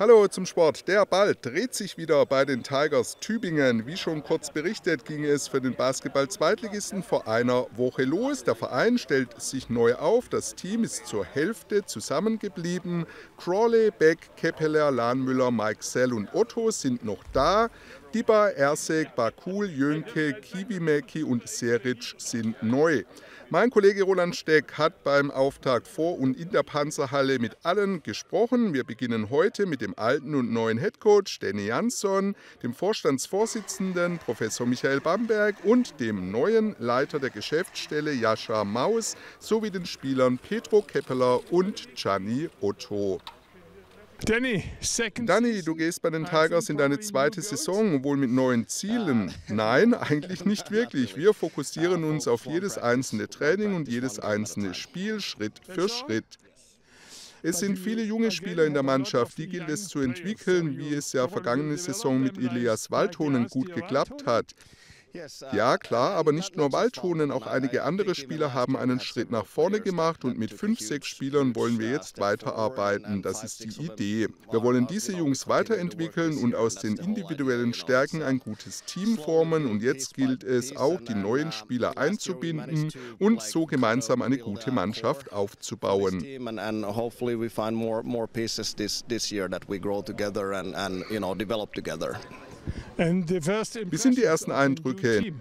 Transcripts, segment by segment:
Hallo zum Sport. Der Ball dreht sich wieder bei den Tigers Tübingen. Wie schon kurz berichtet, ging es für den Basketball-Zweitligisten vor einer Woche los. Der Verein stellt sich neu auf. Das Team ist zur Hälfte zusammengeblieben. Crawley, Beck, Keppeler, Lahnmüller, Mike Sell und Otto sind noch da. Diba, Ersek, Bakul, Jönke, Kiwimäki und Seric sind neu. Mein Kollege Roland Steck hat beim Auftakt vor und in der Panzerhalle mit allen gesprochen. Wir beginnen heute mit dem alten und neuen Headcoach Danny Jansson, dem Vorstandsvorsitzenden Professor Michael Bamberg und dem neuen Leiter der Geschäftsstelle Jascha Maus sowie den Spielern Petro Keppeler und Gianni Otto. Danny, Danny, du gehst bei den Tigers in deine zweite Saison, wohl mit neuen Zielen. Nein, eigentlich nicht wirklich. Wir fokussieren uns auf jedes einzelne Training und jedes einzelne Spiel, Schritt für Schritt. Es sind viele junge Spieler in der Mannschaft, die gilt es zu entwickeln, wie es ja vergangene Saison mit Elias Waldhonen gut geklappt hat. Ja, klar, aber nicht nur Waldhonen, auch einige andere Spieler haben einen Schritt nach vorne gemacht und mit fünf, sechs Spielern wollen wir jetzt weiterarbeiten. Das ist die Idee. Wir wollen diese Jungs weiterentwickeln und aus den individuellen Stärken ein gutes Team formen und jetzt gilt es auch, die neuen Spieler einzubinden und so gemeinsam eine gute Mannschaft aufzubauen. Wie sind die ersten Eindrücke?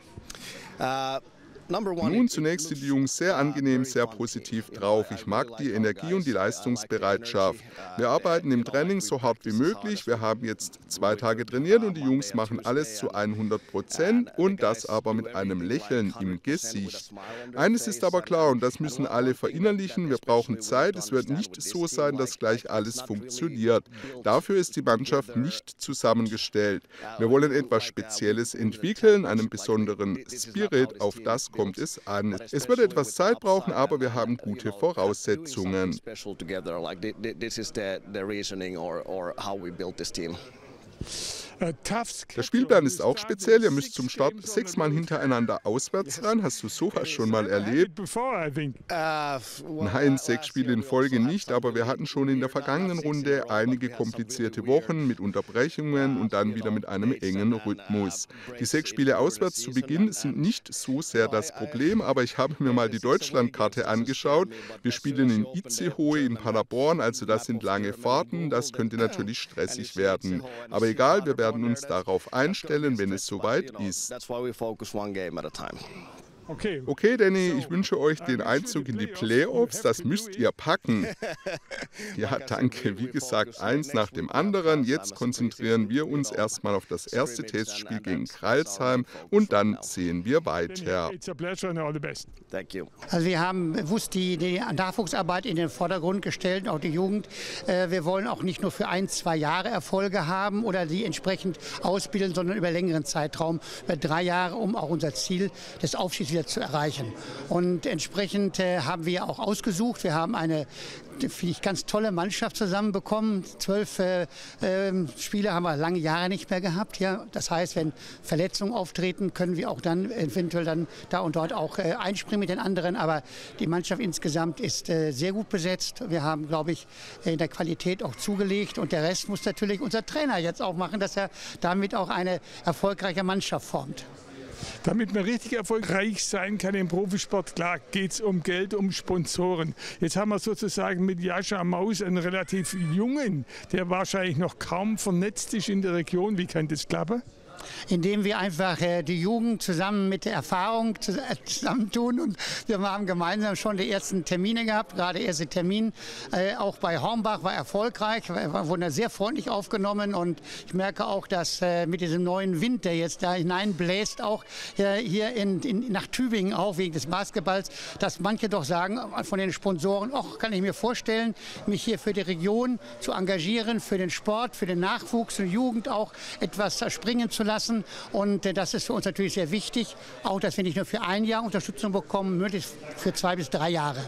Nun, zunächst sind die Jungs sehr angenehm, sehr positiv drauf. Ich mag die Energie und die Leistungsbereitschaft. Wir arbeiten im Training so hart wie möglich. Wir haben jetzt zwei Tage trainiert und die Jungs machen alles zu 100 Prozent und das aber mit einem Lächeln im Gesicht. Eines ist aber klar und das müssen alle verinnerlichen. Wir brauchen Zeit. Es wird nicht so sein, dass gleich alles funktioniert. Dafür ist die Mannschaft nicht zusammengestellt. Wir wollen etwas Spezielles entwickeln, einen besonderen Spirit. Auf das kommt es an. Es wird etwas Zeit brauchen, aber wir haben gute Voraussetzungen. Der Spielplan ist auch speziell. Ihr müsst zum Start sechsmal hintereinander auswärts ran. Hast du sowas schon mal erlebt? Nein, sechs Spiele in Folge nicht, aber wir hatten schon in der vergangenen Runde einige komplizierte Wochen mit Unterbrechungen und dann wieder mit einem engen Rhythmus. Die sechs Spiele auswärts zu Beginn sind nicht so sehr das Problem, aber ich habe mir mal die Deutschlandkarte angeschaut. Wir spielen in Itzehoe in Paderborn, also das sind lange Fahrten. Das könnte natürlich stressig werden. Aber egal, wir werden werden uns darauf einstellen, wenn es soweit ist. Okay. Okay, Danny, ich wünsche euch den Einzug in die Playoffs. Das müsst ihr packen. Ja, danke. Wie gesagt, eins nach dem anderen. Jetzt konzentrieren wir uns erstmal auf das erste Testspiel gegen Kreilsheim und dann sehen wir weiter. Also wir haben bewusst die, die Nachwuchsarbeit in den Vordergrund gestellt, auch die Jugend. Äh, wir wollen auch nicht nur für ein, zwei Jahre Erfolge haben oder die entsprechend ausbilden, sondern über längeren Zeitraum, über drei Jahre, um auch unser Ziel des Aufstiegs wieder wieder zu erreichen. Und entsprechend äh, haben wir auch ausgesucht. Wir haben eine ich, ganz tolle Mannschaft zusammenbekommen. Zwölf äh, äh, Spieler haben wir lange Jahre nicht mehr gehabt. Ja. Das heißt, wenn Verletzungen auftreten, können wir auch dann eventuell dann da und dort auch äh, einspringen mit den anderen. Aber die Mannschaft insgesamt ist äh, sehr gut besetzt. Wir haben, glaube ich, in der Qualität auch zugelegt. Und der Rest muss natürlich unser Trainer jetzt auch machen, dass er damit auch eine erfolgreiche Mannschaft formt. Damit man richtig erfolgreich sein kann im Profisport, klar geht es um Geld, um Sponsoren. Jetzt haben wir sozusagen mit Jascha Maus einen relativ jungen, der wahrscheinlich noch kaum vernetzt ist in der Region. Wie kann das klappen? Indem wir einfach äh, die Jugend zusammen mit der Erfahrung äh, zusammentun. Und wir haben gemeinsam schon die ersten Termine gehabt, gerade erste Termin äh, auch bei Hornbach war erfolgreich, wurde sehr freundlich aufgenommen und ich merke auch, dass mit diesem neuen Wind, der jetzt da hineinbläst, auch hier in, in, nach Tübingen auch wegen des Basketballs, dass manche doch sagen von den Sponsoren, ach, kann ich mir vorstellen, mich hier für die Region zu engagieren, für den Sport, für den Nachwuchs und Jugend auch etwas springen zu lassen. Und äh, das ist für uns natürlich sehr wichtig, auch dass wir nicht nur für ein Jahr Unterstützung bekommen, möglichst für zwei bis drei Jahre.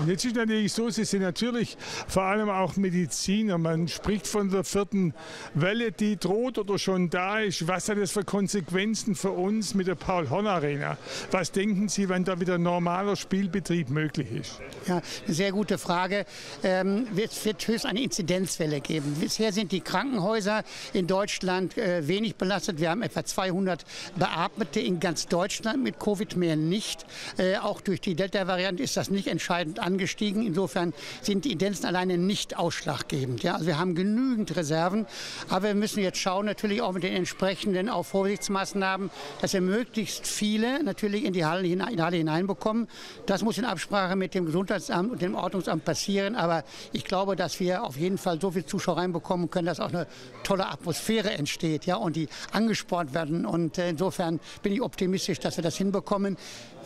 Und jetzt ist natürlich so, Sie sind natürlich vor allem auch Mediziner. Man spricht von der vierten Welle, die droht oder schon da ist. Was hat das für Konsequenzen für uns mit der Paul-Horn-Arena? Was denken Sie, wann da wieder normaler Spielbetrieb möglich ist? Ja, eine sehr gute Frage. Ähm, es wird höchst eine Inzidenzwelle geben. Bisher sind die Krankenhäuser in Deutschland äh, wenig belastet. Wir haben etwa 200 Beatmete in ganz Deutschland mit Covid, mehr nicht. Äh, auch durch die Delta-Variante ist das nicht entscheidend angestiegen. Insofern sind die Inzidenzen alleine nicht ausschlaggebend. Ja? Also wir haben genügend Reserven, aber wir müssen jetzt schauen, natürlich auch mit den entsprechenden auch Vorsichtsmaßnahmen, dass wir möglichst viele natürlich in die Halle, in die Halle hineinbekommen. Das muss in Absprache mit dem Gesundheitsamt und dem Ordnungsamt passieren, aber ich glaube, dass wir auf jeden Fall so viele Zuschauer reinbekommen können, dass auch eine tolle Atmosphäre entsteht ja? und die angespornt werden. Und äh, insofern bin ich optimistisch, dass wir das hinbekommen,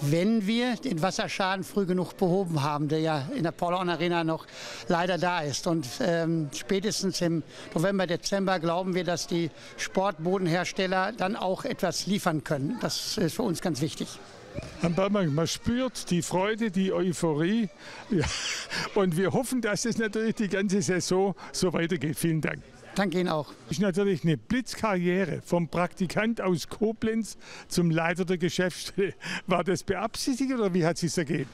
wenn wir den Wasserschaden früh genug behoben haben, der ja in der Paul Arena noch leider da ist. Und ähm, spätestens im November, Dezember glauben wir, dass die Sportbodenhersteller dann auch etwas liefern können. Das ist für uns ganz wichtig. Herr man spürt die Freude, die Euphorie. Ja. Und wir hoffen, dass es natürlich die ganze Saison so weitergeht. Vielen Dank. Danke Ihnen auch. Das ist natürlich eine Blitzkarriere vom Praktikant aus Koblenz zum Leiter der Geschäftsstelle. War das beabsichtigt oder wie hat es sich ergeben?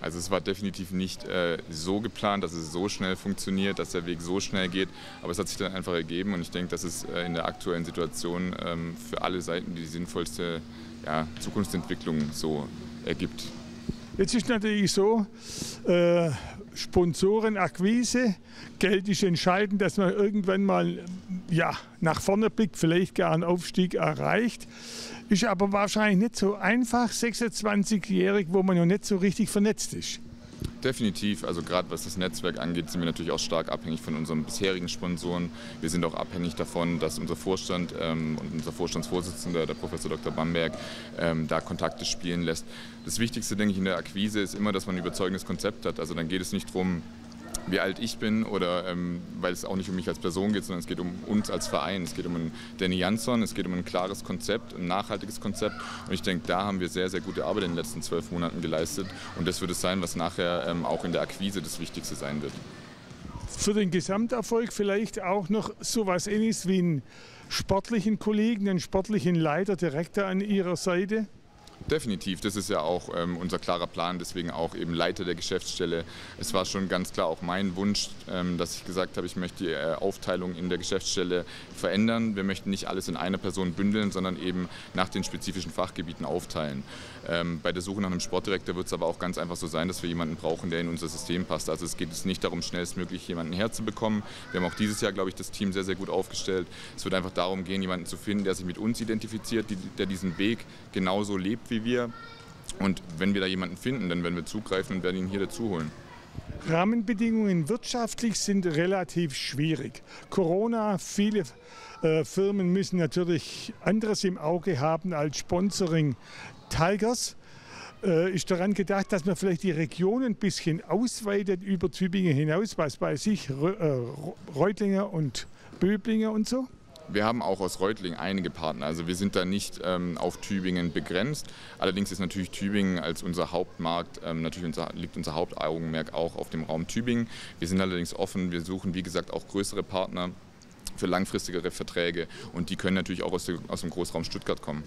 Also es war definitiv nicht äh, so geplant, dass es so schnell funktioniert, dass der Weg so schnell geht. Aber es hat sich dann einfach ergeben und ich denke, dass es äh, in der aktuellen Situation ähm, für alle Seiten die sinnvollste ja, Zukunftsentwicklung so ergibt. Jetzt ist natürlich so, äh, Sponsorenakquise, Geld ist entscheidend, dass man irgendwann mal ja, nach vorne blickt, vielleicht gar einen Aufstieg erreicht. Ist aber wahrscheinlich nicht so einfach, 26-jährig, wo man noch nicht so richtig vernetzt ist. Definitiv, also gerade was das Netzwerk angeht, sind wir natürlich auch stark abhängig von unseren bisherigen Sponsoren. Wir sind auch abhängig davon, dass unser Vorstand ähm, und unser Vorstandsvorsitzender, der Professor Dr. Bamberg, ähm, da Kontakte spielen lässt. Das Wichtigste, denke ich, in der Akquise ist immer, dass man ein überzeugendes Konzept hat. Also dann geht es nicht darum, wie alt ich bin oder ähm, weil es auch nicht um mich als Person geht, sondern es geht um uns als Verein. Es geht um einen Danny Jansson, es geht um ein klares Konzept, ein nachhaltiges Konzept. Und ich denke, da haben wir sehr, sehr gute Arbeit in den letzten zwölf Monaten geleistet. Und das wird es sein, was nachher ähm, auch in der Akquise das Wichtigste sein wird. Für den Gesamterfolg vielleicht auch noch so etwas ähnliches wie einen sportlichen Kollegen, einen sportlichen Leiter direkt an Ihrer Seite? Definitiv, das ist ja auch ähm, unser klarer Plan, deswegen auch eben Leiter der Geschäftsstelle. Es war schon ganz klar auch mein Wunsch, ähm, dass ich gesagt habe, ich möchte die äh, Aufteilung in der Geschäftsstelle verändern. Wir möchten nicht alles in einer Person bündeln, sondern eben nach den spezifischen Fachgebieten aufteilen. Ähm, bei der Suche nach einem Sportdirektor wird es aber auch ganz einfach so sein, dass wir jemanden brauchen, der in unser System passt. Also es geht jetzt nicht darum, schnellstmöglich jemanden herzubekommen. Wir haben auch dieses Jahr, glaube ich, das Team sehr, sehr gut aufgestellt. Es wird einfach darum gehen, jemanden zu finden, der sich mit uns identifiziert, der diesen Weg genauso lebt wie wir. Und wenn wir da jemanden finden, dann werden wir zugreifen und werden ihn hier dazu holen. Rahmenbedingungen wirtschaftlich sind relativ schwierig. Corona, viele äh, Firmen müssen natürlich anderes im Auge haben als Sponsoring Tigers. Äh, ist daran gedacht, dass man vielleicht die Region ein bisschen ausweitet über Tübingen hinaus, was bei sich, äh, Reutlinger und Böblinger und so? Wir haben auch aus Reutling einige Partner. Also wir sind da nicht ähm, auf Tübingen begrenzt. Allerdings ist natürlich Tübingen als unser Hauptmarkt, ähm, natürlich unser, liegt unser Hauptaugenmerk auch auf dem Raum Tübingen. Wir sind allerdings offen. Wir suchen, wie gesagt, auch größere Partner für langfristigere Verträge. Und die können natürlich auch aus, der, aus dem Großraum Stuttgart kommen.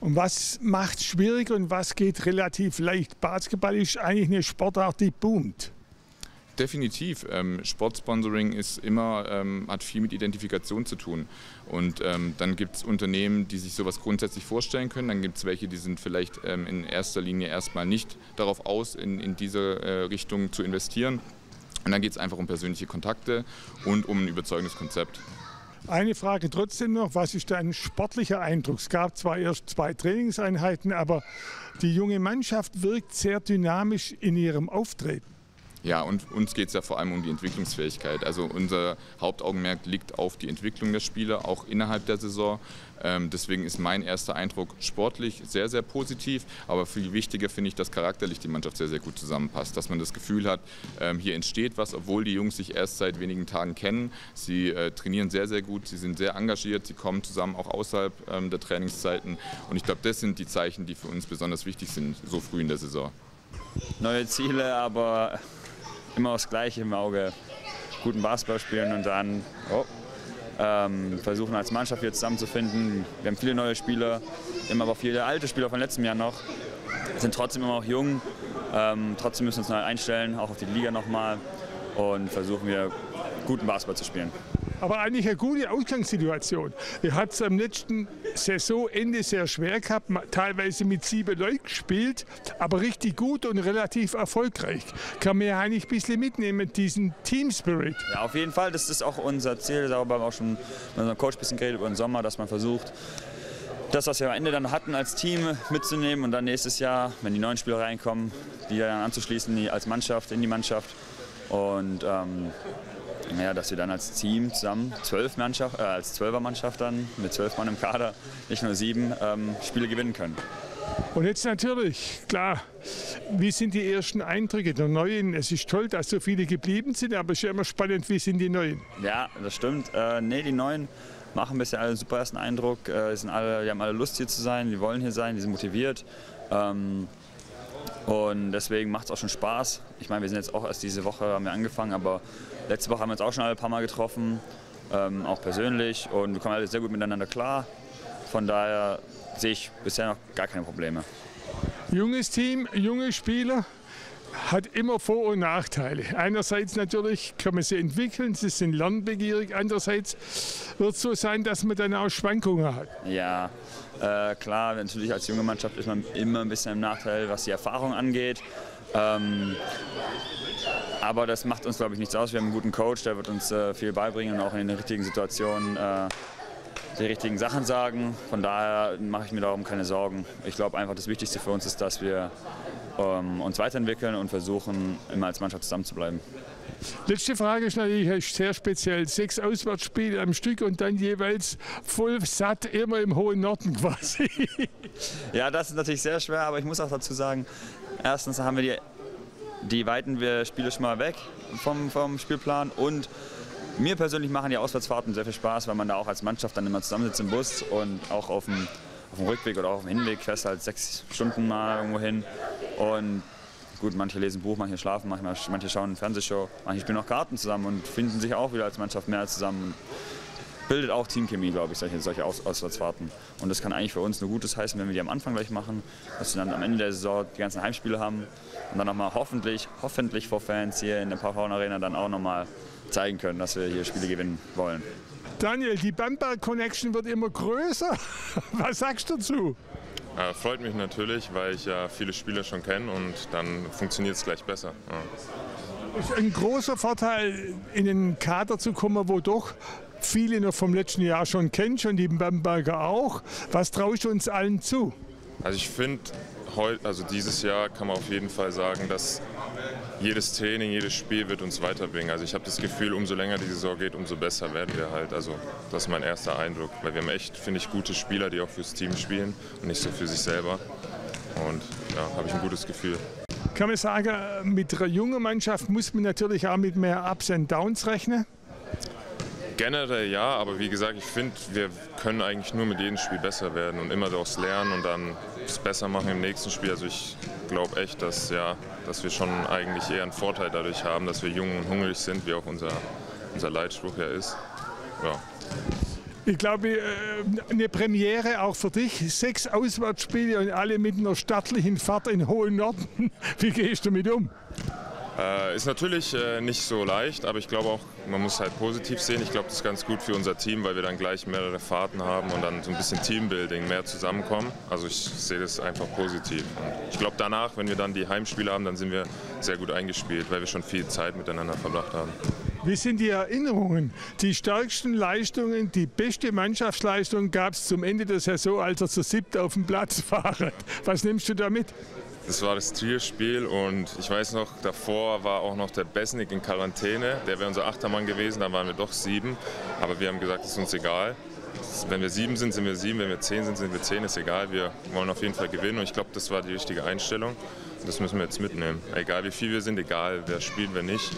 Und was macht es schwierig und was geht relativ leicht? Basketball ist eigentlich eine Sportart, die boomt. Definitiv. Ähm, Sportsponsoring ist immer, ähm, hat viel mit Identifikation zu tun. Und ähm, dann gibt es Unternehmen, die sich sowas grundsätzlich vorstellen können. Dann gibt es welche, die sind vielleicht ähm, in erster Linie erstmal nicht darauf aus, in, in diese äh, Richtung zu investieren. Und dann geht es einfach um persönliche Kontakte und um ein überzeugendes Konzept. Eine Frage trotzdem noch, was ist dein sportlicher Eindruck? Es gab zwar erst zwei Trainingseinheiten, aber die junge Mannschaft wirkt sehr dynamisch in ihrem Auftreten. Ja, und uns geht es ja vor allem um die Entwicklungsfähigkeit. Also unser Hauptaugenmerk liegt auf die Entwicklung der Spieler, auch innerhalb der Saison. Ähm, deswegen ist mein erster Eindruck sportlich sehr, sehr positiv. Aber viel wichtiger finde ich, dass charakterlich die Mannschaft sehr, sehr gut zusammenpasst. Dass man das Gefühl hat, ähm, hier entsteht was, obwohl die Jungs sich erst seit wenigen Tagen kennen. Sie äh, trainieren sehr, sehr gut, sie sind sehr engagiert, sie kommen zusammen auch außerhalb ähm, der Trainingszeiten. Und ich glaube, das sind die Zeichen, die für uns besonders wichtig sind, so früh in der Saison. neue Ziele, aber immer das Gleiche im Auge. Guten Basketball spielen und dann oh, ähm, versuchen als Mannschaft hier zusammenzufinden. Wir haben viele neue Spieler, immer aber viele alte Spieler von letztem Jahr noch, sind trotzdem immer noch jung. Ähm, trotzdem müssen wir uns neu einstellen, auch auf die Liga nochmal und versuchen wir guten Basketball zu spielen. Aber eigentlich eine gute Ausgangssituation. Ihr habt es am letzten Saisonende sehr schwer gehabt, teilweise mit sieben Leuten gespielt, aber richtig gut und relativ erfolgreich. Kann man ja eigentlich ein bisschen mitnehmen, diesen Team Spirit. Ja, auf jeden Fall. Das ist auch unser Ziel. Darüber haben wir auch schon mit unserem Coach ein bisschen geredet über den Sommer, dass man versucht, das, was wir am Ende dann hatten, als Team mitzunehmen und dann nächstes Jahr, wenn die neuen Spieler reinkommen, die dann anzuschließen als Mannschaft, in die Mannschaft. Und ähm, ja, dass wir dann als Team zusammen, zwölf Mannschaft, äh, als Zwölfermannschaft dann mit zwölf Mann im Kader, nicht nur sieben, ähm, Spiele gewinnen können. Und jetzt natürlich, klar, wie sind die ersten Eindrücke der Neuen? Es ist toll, dass so viele geblieben sind, aber es ist ja immer spannend, wie sind die Neuen? Ja, das stimmt. Äh, nee, die Neuen machen bisher alle einen super ersten Eindruck. Äh, sind alle, die haben alle Lust hier zu sein, die wollen hier sein, die sind motiviert. Ähm, und deswegen macht es auch schon Spaß. Ich meine, wir sind jetzt auch erst diese Woche haben wir angefangen, aber letzte Woche haben wir uns auch schon alle ein paar Mal getroffen, ähm, auch persönlich. Und wir kommen alle sehr gut miteinander klar. Von daher sehe ich bisher noch gar keine Probleme. Junges Team, junge Spieler, hat immer Vor- und Nachteile. Einerseits natürlich kann man sie entwickeln, sie sind lernbegierig. Andererseits wird es so sein, dass man dann auch Schwankungen hat. Ja, äh, klar, natürlich als junge Mannschaft ist man immer ein bisschen im Nachteil, was die Erfahrung angeht. Ähm, aber das macht uns, glaube ich, nichts aus. Wir haben einen guten Coach, der wird uns äh, viel beibringen und auch in den richtigen Situationen äh, die richtigen Sachen sagen. Von daher mache ich mir darum keine Sorgen. Ich glaube einfach, das Wichtigste für uns ist, dass wir ähm, uns weiterentwickeln und versuchen, immer als Mannschaft zusammenzubleiben. Letzte Frage ist natürlich sehr speziell. Sechs Auswärtsspiele am Stück und dann jeweils voll satt, immer im hohen Norden quasi. Ja, das ist natürlich sehr schwer, aber ich muss auch dazu sagen, erstens haben wir die, die weiten wir Spiele schon mal weg vom, vom Spielplan und mir persönlich machen die Auswärtsfahrten sehr viel Spaß, weil man da auch als Mannschaft dann immer zusammensitzt im Bus und auch auf dem, auf dem Rückweg oder auch auf dem Hinweg fährst halt sechs Stunden mal irgendwo hin. Und gut, manche lesen Buch, manche schlafen, manche, manche schauen eine Fernsehshow, manche spielen auch Karten zusammen und finden sich auch wieder als Mannschaft mehr zusammen. Bildet auch Teamchemie, glaube ich, solche, solche Aus Auswärtsfahrten. Und das kann eigentlich für uns nur Gutes heißen, wenn wir die am Anfang gleich machen, dass wir dann am Ende der Saison die ganzen Heimspiele haben und dann nochmal hoffentlich, hoffentlich vor Fans hier in der Paarhorn Arena dann auch nochmal zeigen können, dass wir hier Spiele gewinnen wollen. Daniel, die Bamberg Connection wird immer größer. Was sagst du dazu? Äh, freut mich natürlich, weil ich ja viele Spieler schon kenne und dann funktioniert es gleich besser. Ja. Ist ein großer Vorteil, in den Kader zu kommen, wo doch viele noch vom letzten Jahr schon kennst und die Bamberger auch. Was traust du uns allen zu? Also ich finde, also dieses Jahr kann man auf jeden Fall sagen, dass jedes Training, jedes Spiel wird uns weiterbringen. Also ich habe das Gefühl, umso länger die Saison geht, umso besser werden wir halt. Also das ist mein erster Eindruck, weil wir haben echt, finde ich, gute Spieler, die auch fürs Team spielen und nicht so für sich selber. Und ja, habe ich ein gutes Gefühl. Kann man sagen, mit einer jungen Mannschaft muss man natürlich auch mit mehr Ups und Downs rechnen? Generell ja, aber wie gesagt, ich finde, wir können eigentlich nur mit jedem Spiel besser werden und immer daraus lernen und dann es besser machen im nächsten Spiel. Also ich glaube echt, dass, ja, dass wir schon eigentlich eher einen Vorteil dadurch haben, dass wir jung und hungrig sind, wie auch unser, unser Leitspruch ja ist. Ja. Ich glaube, äh, eine Premiere auch für dich. Sechs Auswärtsspiele und alle mit einer stattlichen Fahrt in Hohen Norden. Wie gehst du damit um? Äh, ist natürlich äh, nicht so leicht, aber ich glaube auch, man muss halt positiv sehen. Ich glaube, das ist ganz gut für unser Team, weil wir dann gleich mehrere Fahrten haben und dann so ein bisschen Teambuilding, mehr zusammenkommen. Also ich sehe das einfach positiv. Und ich glaube, danach, wenn wir dann die Heimspiele haben, dann sind wir sehr gut eingespielt, weil wir schon viel Zeit miteinander verbracht haben. Wie sind die Erinnerungen? Die stärksten Leistungen, die beste Mannschaftsleistung gab es zum Ende der Saison, als er zu siebt auf dem Platz war. Was nimmst du da mit? Das war das Trier-Spiel und ich weiß noch, davor war auch noch der Besnik in Quarantäne. Der wäre unser Achtermann gewesen, dann waren wir doch sieben. Aber wir haben gesagt, es ist uns egal. Wenn wir sieben sind, sind wir sieben. Wenn wir zehn sind, sind wir zehn. Ist egal. Wir wollen auf jeden Fall gewinnen und ich glaube, das war die richtige Einstellung. Das müssen wir jetzt mitnehmen. Egal wie viel wir sind, egal wer spielt, wer nicht.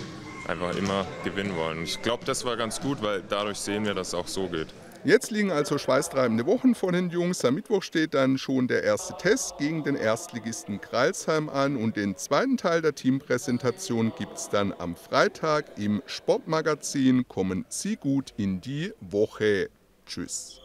Einfach immer gewinnen wollen. Und ich glaube, das war ganz gut, weil dadurch sehen wir, dass es auch so geht. Jetzt liegen also schweißtreibende Wochen vor den Jungs. Am Mittwoch steht dann schon der erste Test gegen den Erstligisten Kreilsheim an und den zweiten Teil der Teampräsentation gibt es dann am Freitag im Sportmagazin. Kommen Sie gut in die Woche. Tschüss.